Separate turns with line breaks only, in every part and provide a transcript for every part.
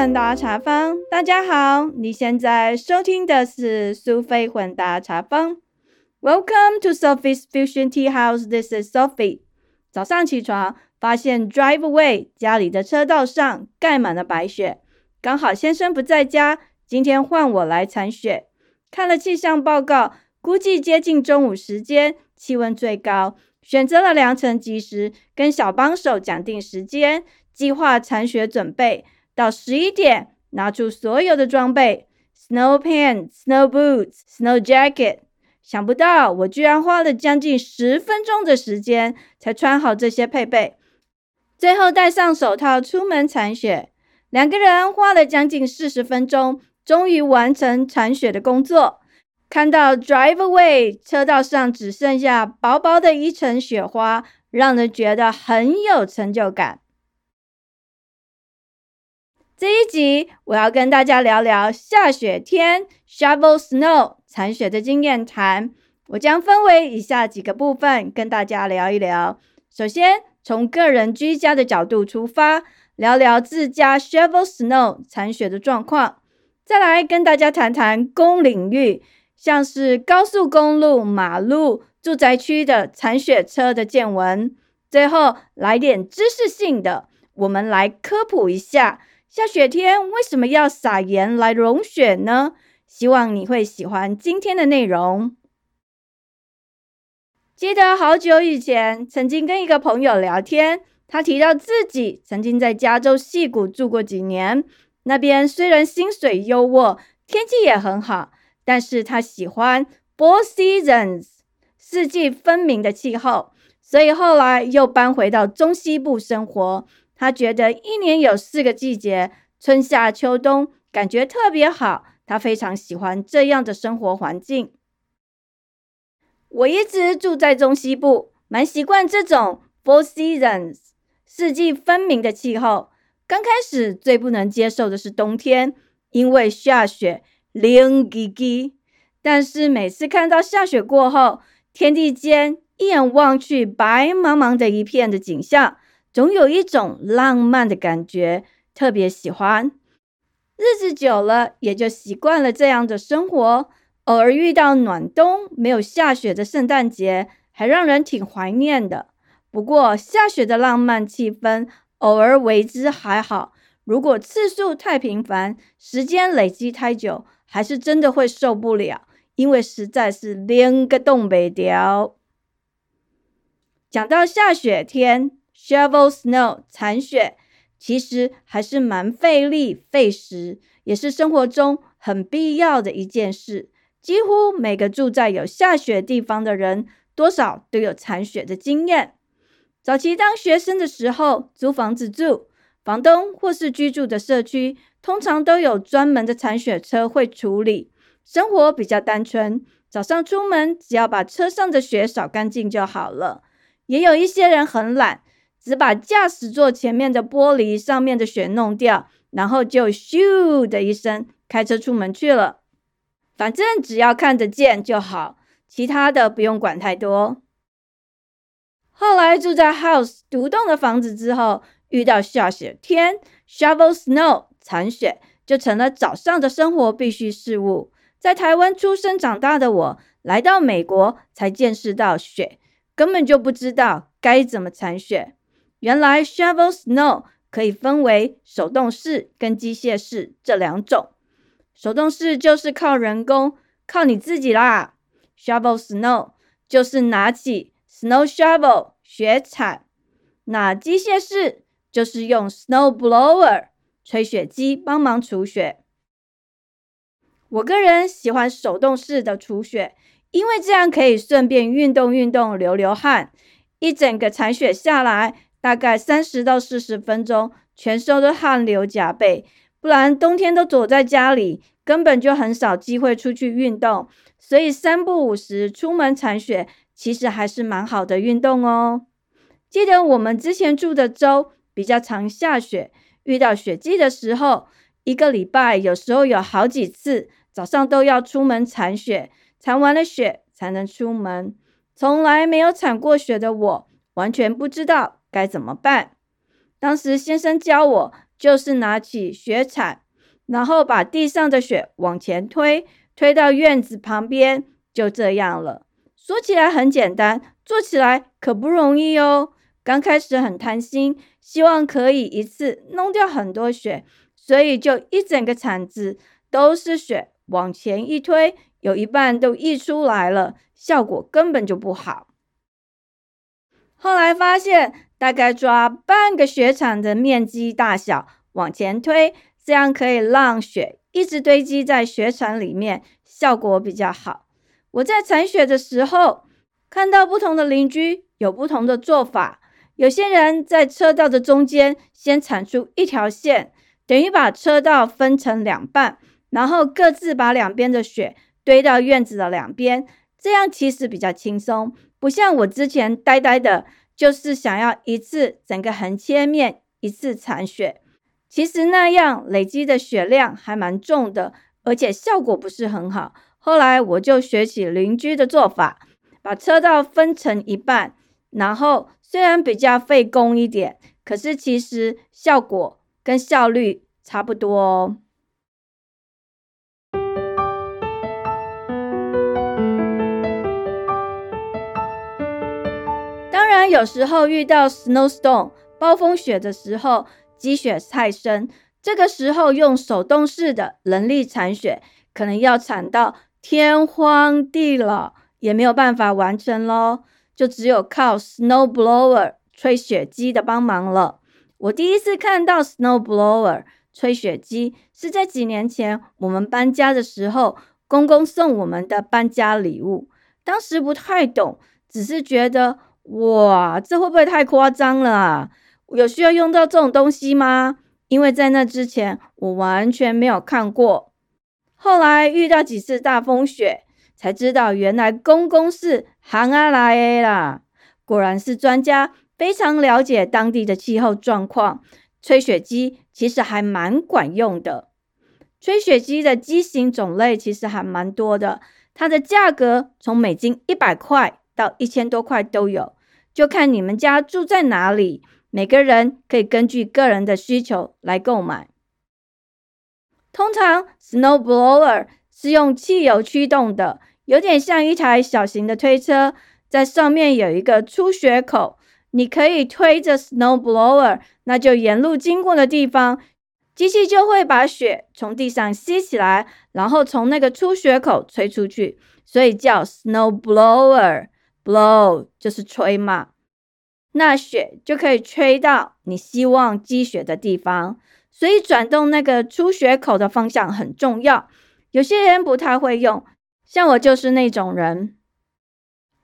混搭茶坊，大家好，你现在收听的是苏菲混搭茶坊。Welcome to Sophie's Fusion Tea House. This is Sophie. 早上起床，发现 driveway 家里的车道上盖满了白雪，刚好先生不在家，今天换我来铲雪。看了气象报告，估计接近中午时间，气温最高，选择了良辰吉时，跟小帮手讲定时间，计划铲雪准备。到十一点，拿出所有的装备：snow pants、snow boots、snow jacket。想不到我居然花了将近十分钟的时间才穿好这些配备，最后戴上手套出门铲雪。两个人花了将近四十分钟，终于完成铲雪的工作。看到 drive away 车道上只剩下薄薄的一层雪花，让人觉得很有成就感。这一集我要跟大家聊聊下雪天 shovel snow 残雪的经验谈。我将分为以下几个部分跟大家聊一聊。首先，从个人居家的角度出发，聊聊自家 shovel snow 残雪的状况。再来跟大家谈谈公领域，像是高速公路、马路、住宅区的铲雪车的见闻。最后来点知识性的，我们来科普一下。下雪天为什么要撒盐来融雪呢？希望你会喜欢今天的内容。记得好久以前，曾经跟一个朋友聊天，他提到自己曾经在加州溪谷住过几年。那边虽然薪水优渥，天气也很好，但是他喜欢 four seasons 四季分明的气候，所以后来又搬回到中西部生活。他觉得一年有四个季节，春夏秋冬，感觉特别好。他非常喜欢这样的生活环境。我一直住在中西部，蛮习惯这种 four seasons 四季分明的气候。刚开始最不能接受的是冬天，因为下雪凉叽叽。但是每次看到下雪过后，天地间一眼望去白茫茫的一片的景象。总有一种浪漫的感觉，特别喜欢。日子久了，也就习惯了这样的生活。偶尔遇到暖冬没有下雪的圣诞节，还让人挺怀念的。不过，下雪的浪漫气氛，偶尔为之还好。如果次数太频繁，时间累积太久，还是真的会受不了，因为实在是连个冻北掉。讲到下雪天。Shovel snow 铲雪，其实还是蛮费力费时，也是生活中很必要的一件事。几乎每个住在有下雪地方的人，多少都有铲雪的经验。早期当学生的时候，租房子住，房东或是居住的社区，通常都有专门的铲雪车会处理，生活比较单纯。早上出门，只要把车上的雪扫干净就好了。也有一些人很懒。只把驾驶座前面的玻璃上面的雪弄掉，然后就咻的一声开车出门去了。反正只要看得见就好，其他的不用管太多。后来住在 house 独栋的房子之后，遇到下雪天，shovel snow 铲雪就成了早上的生活必须事物。在台湾出生长大的我，来到美国才见识到雪，根本就不知道该怎么铲雪。原来 shovel snow 可以分为手动式跟机械式这两种。手动式就是靠人工，靠你自己啦。shovel snow 就是拿起 snow shovel 雪铲。那机械式就是用 snow blower 吹雪机帮忙除雪。我个人喜欢手动式的除雪，因为这样可以顺便运动运动，流流汗。一整个铲雪下来。大概三十到四十分钟，全身都汗流浃背。不然冬天都躲在家里，根本就很少机会出去运动。所以三不五时出门铲雪，其实还是蛮好的运动哦。记得我们之前住的州比较常下雪，遇到雪季的时候，一个礼拜有时候有好几次早上都要出门铲雪，铲完了雪才能出门。从来没有铲过雪的我，完全不知道。该怎么办？当时先生教我，就是拿起雪铲，然后把地上的雪往前推，推到院子旁边，就这样了。说起来很简单，做起来可不容易哦。刚开始很贪心，希望可以一次弄掉很多雪，所以就一整个铲子都是雪，往前一推，有一半都溢出来了，效果根本就不好。后来发现，大概抓半个雪场的面积大小往前推，这样可以让雪一直堆积在雪场里面，效果比较好。我在铲雪的时候，看到不同的邻居有不同的做法。有些人在车道的中间先铲出一条线，等于把车道分成两半，然后各自把两边的雪堆到院子的两边，这样其实比较轻松。不像我之前呆呆的，就是想要一次整个横切面一次铲雪，其实那样累积的雪量还蛮重的，而且效果不是很好。后来我就学起邻居的做法，把车道分成一半，然后虽然比较费工一点，可是其实效果跟效率差不多哦。有时候遇到 snowstorm 暴风雪的时候，积雪太深，这个时候用手动式的人力铲雪，可能要铲到天荒地老，也没有办法完成咯，就只有靠 snow blower 吹雪机的帮忙了。我第一次看到 snow blower 吹雪机，是在几年前我们搬家的时候，公公送我们的搬家礼物。当时不太懂，只是觉得。哇，这会不会太夸张了？有需要用到这种东西吗？因为在那之前，我完全没有看过。后来遇到几次大风雪，才知道原来公公是行阿来啦。果然是专家，非常了解当地的气候状况。吹雪机其实还蛮管用的。吹雪机的机型种类其实还蛮多的，它的价格从美金一百块到一千多块都有。就看你们家住在哪里，每个人可以根据个人的需求来购买。通常，snow blower 是用汽油驱动的，有点像一台小型的推车，在上面有一个出雪口，你可以推着 snow blower，那就沿路经过的地方，机器就会把雪从地上吸起来，然后从那个出雪口吹出去，所以叫 snow blower。Blow 就是吹嘛，那雪就可以吹到你希望积雪的地方，所以转动那个出雪口的方向很重要。有些人不太会用，像我就是那种人。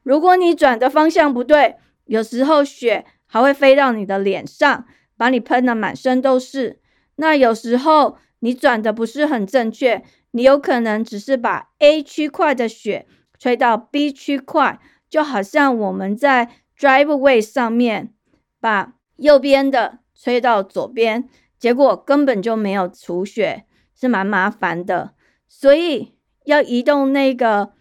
如果你转的方向不对，有时候雪还会飞到你的脸上，把你喷的满身都是。那有时候你转的不是很正确，你有可能只是把 A 区块的雪吹到 B 区块。就好像我们在 driveway 上面把右边的吹到左边，结果根本就没有除雪，是蛮麻烦的。所以要移动那个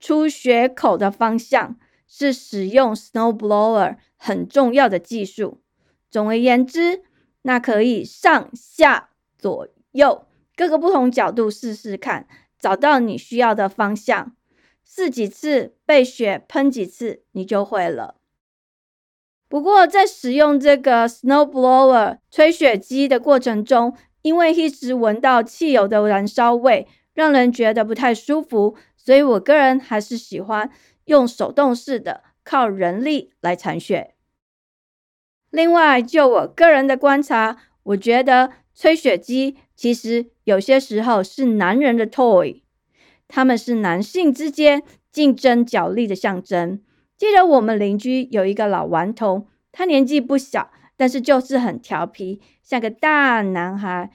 出雪口的方向，是使用 snow blower 很重要的技术。总而言之，那可以上下左右各个不同角度试试看，找到你需要的方向。试几次，被雪喷几次，你就会了。不过，在使用这个 snow blower 吹雪机的过程中，因为一直闻到汽油的燃烧味，让人觉得不太舒服，所以我个人还是喜欢用手动式的，靠人力来铲雪。另外，就我个人的观察，我觉得吹雪机其实有些时候是男人的 toy。他们是男性之间竞争角力的象征。记得我们邻居有一个老顽童，他年纪不小，但是就是很调皮，像个大男孩。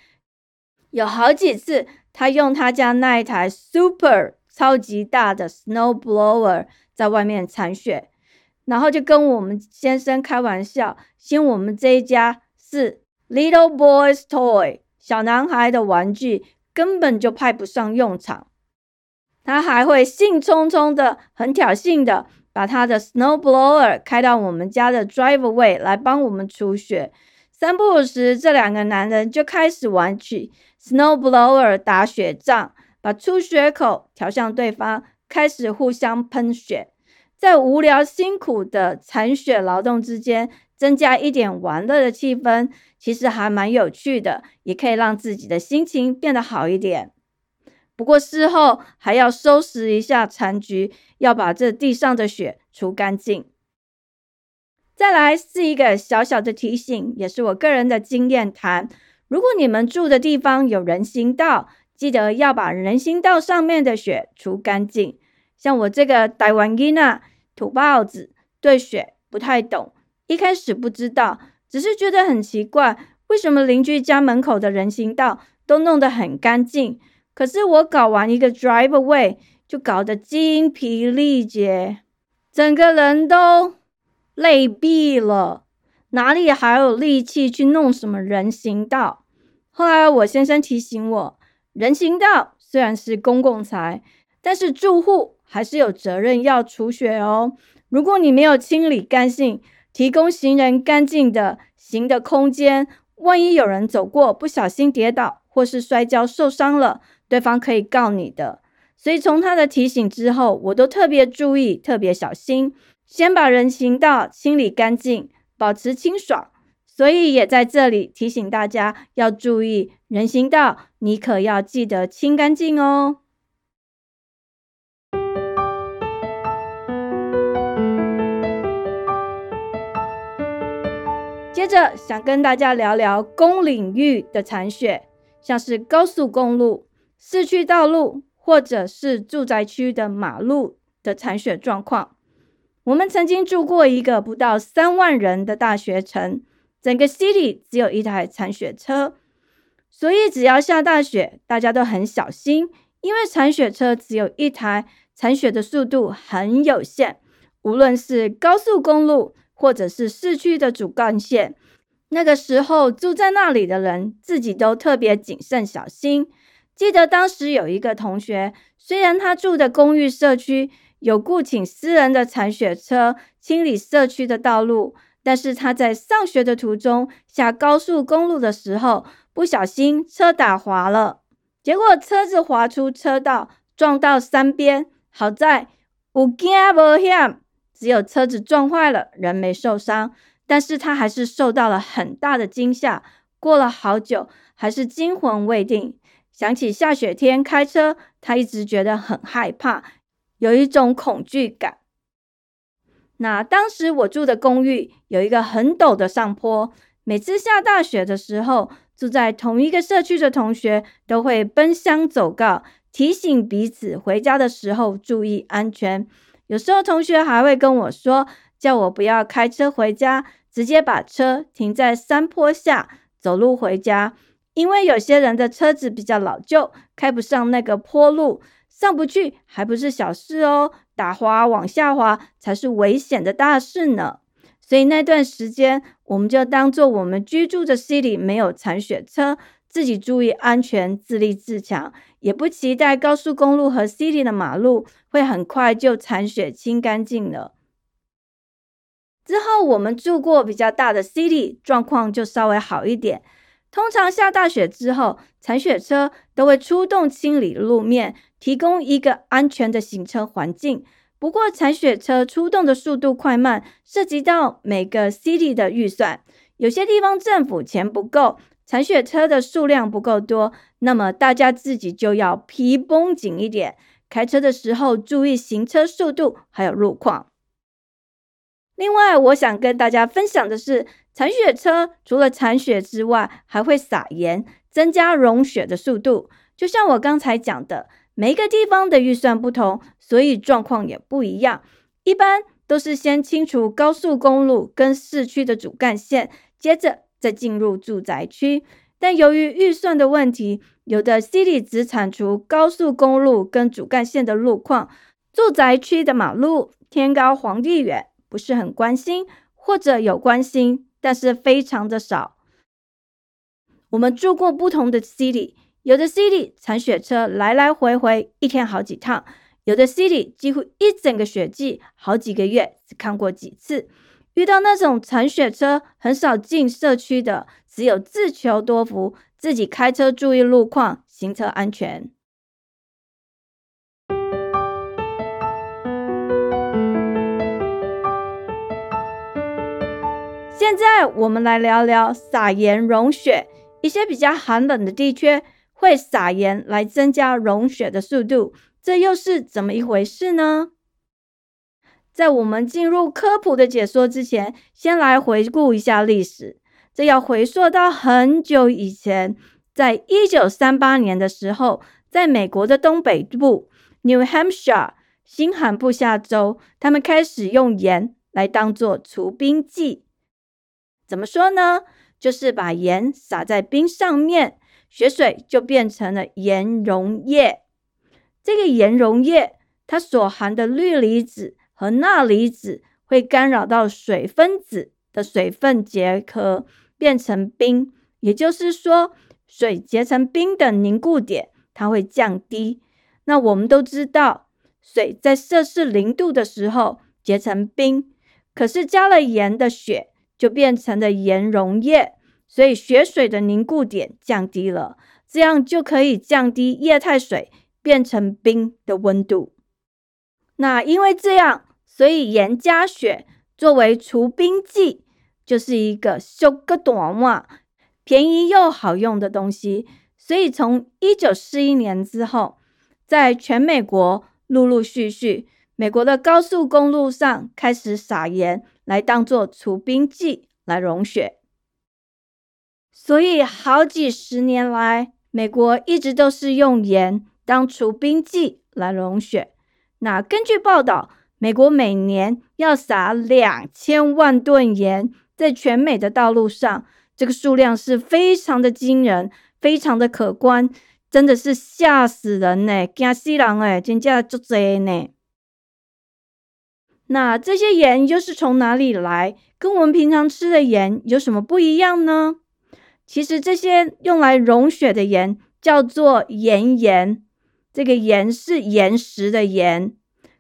有好几次，他用他家那一台 super 超级大的 snow blower 在外面铲雪，然后就跟我们先生开玩笑，嫌我们这一家是 little boy's toy 小男孩的玩具，根本就派不上用场。他还会兴冲冲的、很挑衅的，把他的 snow blower 开到我们家的 driveway 来帮我们除雪。三不五时，这两个男人就开始玩起 snowblower 打雪仗，把出雪口调向对方，开始互相喷雪。在无聊辛苦的铲雪劳动之间，增加一点玩乐的气氛，其实还蛮有趣的，也可以让自己的心情变得好一点。不过事后还要收拾一下残局，要把这地上的雪除干净。再来是一个小小的提醒，也是我个人的经验谈。如果你们住的地方有人行道，记得要把人行道上面的雪除干净。像我这个台湾囡啊，土包子，对雪不太懂，一开始不知道，只是觉得很奇怪，为什么邻居家门口的人行道都弄得很干净？可是我搞完一个 drive away，就搞得精疲力竭，整个人都累毙了，哪里还有力气去弄什么人行道？后来我先生提醒我，人行道虽然是公共财，但是住户还是有责任要除雪哦。如果你没有清理干净，提供行人干净的行的空间，万一有人走过不小心跌倒或是摔跤受伤了。对方可以告你的，所以从他的提醒之后，我都特别注意、特别小心，先把人行道清理干净，保持清爽。所以也在这里提醒大家要注意人行道，你可要记得清干净哦。接着想跟大家聊聊公领域的残雪，像是高速公路。市区道路或者是住宅区的马路的残雪状况，我们曾经住过一个不到三万人的大学城，整个 city 只有一台残雪车，所以只要下大雪，大家都很小心，因为残雪车只有一台，残雪的速度很有限，无论是高速公路或者是市区的主干线，那个时候住在那里的人自己都特别谨慎小心。记得当时有一个同学，虽然他住的公寓社区有雇请私人的铲雪车清理社区的道路，但是他在上学的途中下高速公路的时候，不小心车打滑了，结果车子滑出车道，撞到山边。好在有惊无险，只有车子撞坏了，人没受伤，但是他还是受到了很大的惊吓，过了好久，还是惊魂未定。想起下雪天开车，他一直觉得很害怕，有一种恐惧感。那当时我住的公寓有一个很陡的上坡，每次下大雪的时候，住在同一个社区的同学都会奔相走告，提醒彼此回家的时候注意安全。有时候同学还会跟我说，叫我不要开车回家，直接把车停在山坡下，走路回家。因为有些人的车子比较老旧，开不上那个坡路，上不去还不是小事哦，打滑往下滑才是危险的大事呢。所以那段时间，我们就当做我们居住的 city 没有铲雪车，自己注意安全，自立自强，也不期待高速公路和 city 的马路会很快就铲雪清干净了。之后我们住过比较大的 city，状况就稍微好一点。通常下大雪之后，铲雪车都会出动清理路面，提供一个安全的行车环境。不过，铲雪车出动的速度快慢涉及到每个 city 的预算，有些地方政府钱不够，铲雪车的数量不够多，那么大家自己就要皮绷紧一点，开车的时候注意行车速度还有路况。另外，我想跟大家分享的是，铲雪车除了铲雪之外，还会撒盐，增加融雪的速度。就像我刚才讲的，每一个地方的预算不同，所以状况也不一样。一般都是先清除高速公路跟市区的主干线，接着再进入住宅区。但由于预算的问题，有的 city 只铲除高速公路跟主干线的路况，住宅区的马路天高皇帝远。不是很关心，或者有关心，但是非常的少。我们住过不同的 city，有的 city 铲雪车来来回回一天好几趟，有的 city 几乎一整个雪季好几个月只看过几次。遇到那种铲雪车很少进社区的，只有自求多福，自己开车注意路况，行车安全。现在我们来聊聊撒盐融雪。一些比较寒冷的地区会撒盐来增加融雪的速度，这又是怎么一回事呢？在我们进入科普的解说之前，先来回顾一下历史。这要回溯到很久以前，在一九三八年的时候，在美国的东北部 New Hampshire 新罕布夏州，他们开始用盐来当做除冰剂。怎么说呢？就是把盐撒在冰上面，雪水就变成了盐溶液。这个盐溶液它所含的氯离子和钠离子会干扰到水分子的水分结合，变成冰。也就是说，水结成冰的凝固点它会降低。那我们都知道，水在摄氏零度的时候结成冰，可是加了盐的雪。就变成了盐溶液，所以雪水的凝固点降低了，这样就可以降低液态水变成冰的温度。那因为这样，所以盐加雪作为除冰剂，就是一个修个短袜，便宜又好用的东西。所以从一九四一年之后，在全美国陆陆续续，美国的高速公路上开始撒盐。来当做除冰剂来融雪，所以好几十年来，美国一直都是用盐当除冰剂来融雪。那根据报道，美国每年要撒两千万吨盐在全美的道路上，这个数量是非常的惊人，非常的可观，真的是吓死人呢，惊死人诶，真正足多呢。那这些盐又是从哪里来？跟我们平常吃的盐有什么不一样呢？其实这些用来融雪的盐叫做岩盐，这个盐是岩石的盐，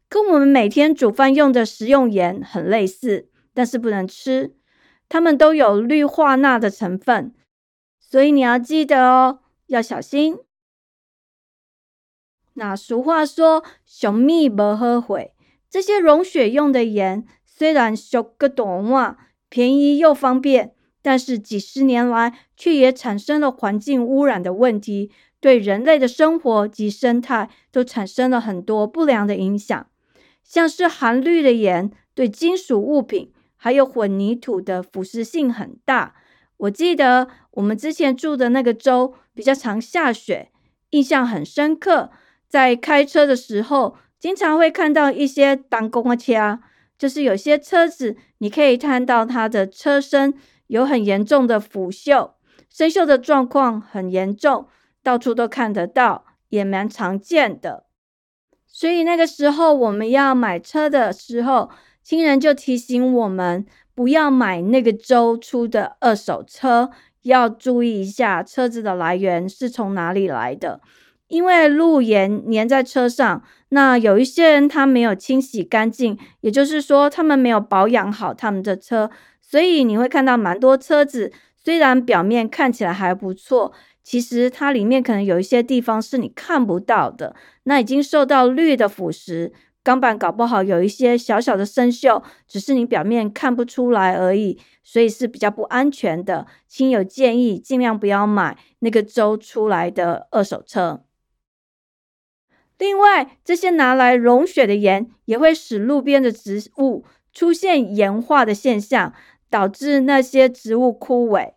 跟我们每天煮饭用的食用盐很类似，但是不能吃。它们都有氯化钠的成分，所以你要记得哦，要小心。那俗话说“熊蜜不喝水”。这些融雪用的盐虽然小个短袜，便宜又方便，但是几十年来却也产生了环境污染的问题，对人类的生活及生态都产生了很多不良的影响。像是含氯的盐，对金属物品还有混凝土的腐蚀性很大。我记得我们之前住的那个州比较常下雪，印象很深刻，在开车的时候。经常会看到一些当公的车，就是有些车子，你可以看到它的车身有很严重的腐锈，生锈的状况很严重，到处都看得到，也蛮常见的。所以那个时候我们要买车的时候，亲人就提醒我们不要买那个州出的二手车，要注意一下车子的来源是从哪里来的。因为路盐粘在车上，那有一些人他没有清洗干净，也就是说他们没有保养好他们的车，所以你会看到蛮多车子，虽然表面看起来还不错，其实它里面可能有一些地方是你看不到的，那已经受到氯的腐蚀，钢板搞不好有一些小小的生锈，只是你表面看不出来而已，所以是比较不安全的。亲友建议尽量不要买那个周出来的二手车。另外，这些拿来融雪的盐也会使路边的植物出现盐化的现象，导致那些植物枯萎。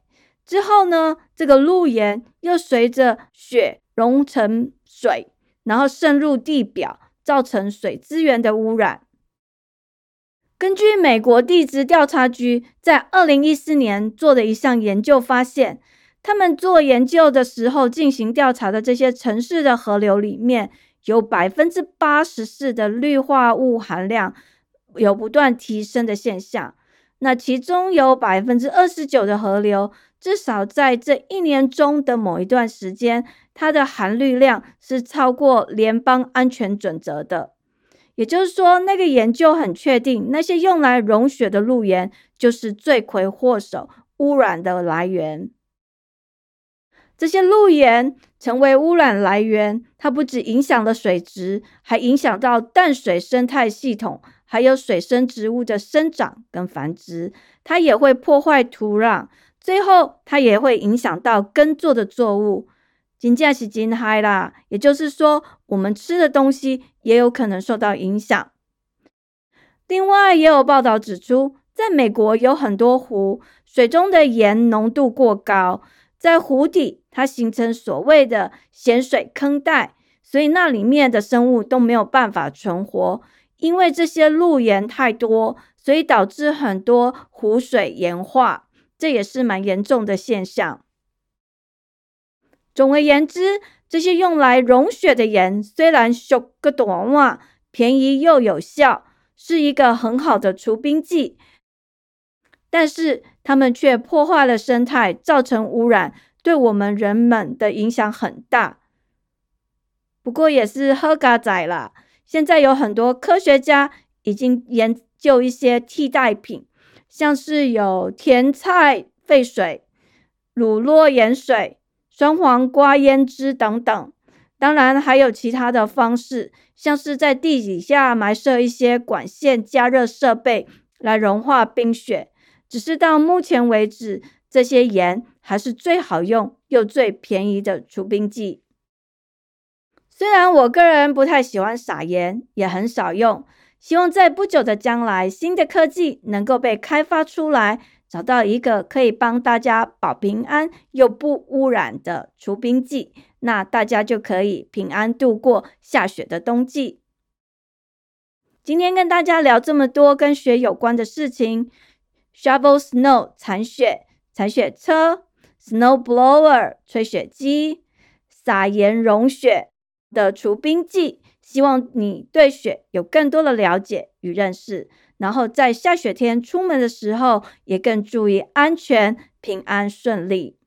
之后呢，这个路盐又随着雪融成水，然后渗入地表，造成水资源的污染。根据美国地质调查局在二零一四年做的一项研究发现，他们做研究的时候进行调查的这些城市的河流里面。有百分之八十四的氯化物含量有不断提升的现象，那其中有百分之二十九的河流，至少在这一年中的某一段时间，它的含氯量是超过联邦安全准则的。也就是说，那个研究很确定，那些用来融雪的路盐就是罪魁祸首，污染的来源。这些路盐成为污染来源，它不止影响了水质，还影响到淡水生态系统，还有水生植物的生长跟繁殖。它也会破坏土壤，最后它也会影响到耕作的作物。金价是金嗨啦，也就是说，我们吃的东西也有可能受到影响。另外，也有报道指出，在美国有很多湖水中的盐浓度过高，在湖底它形成所谓的咸水坑带，所以那里面的生物都没有办法存活，因为这些陆盐太多，所以导致很多湖水盐化，这也是蛮严重的现象。总而言之，这些用来溶血的盐虽然修个短袜，便宜又有效，是一个很好的除冰剂，但是他们却破坏了生态，造成污染，对我们人们的影响很大。不过也是喝嘎仔啦，现在有很多科学家已经研究一些替代品，像是有甜菜沸水、乳酪盐水。酸黄瓜腌汁等等，当然还有其他的方式，像是在地底下埋设一些管线加热设备来融化冰雪。只是到目前为止，这些盐还是最好用又最便宜的除冰剂。虽然我个人不太喜欢撒盐，也很少用，希望在不久的将来，新的科技能够被开发出来。找到一个可以帮大家保平安又不污染的除冰剂，那大家就可以平安度过下雪的冬季。今天跟大家聊这么多跟雪有关的事情：shovel snow 铲雪、铲雪车、snow blower 吹雪机、撒盐融雪的除冰剂。希望你对雪有更多的了解与认识。然后在下雪天出门的时候，也更注意安全、平安顺利。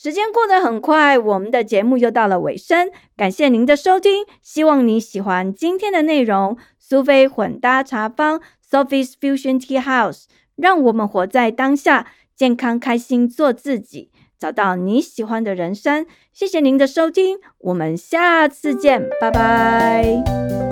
时间过得很快，我们的节目又到了尾声，感谢您的收听，希望你喜欢今天的内容。苏菲混搭茶坊 （Sophie's Fusion Tea House），让我们活在当下，健康开心做自己，找到你喜欢的人生。谢谢您的收听，我们下次见，拜拜。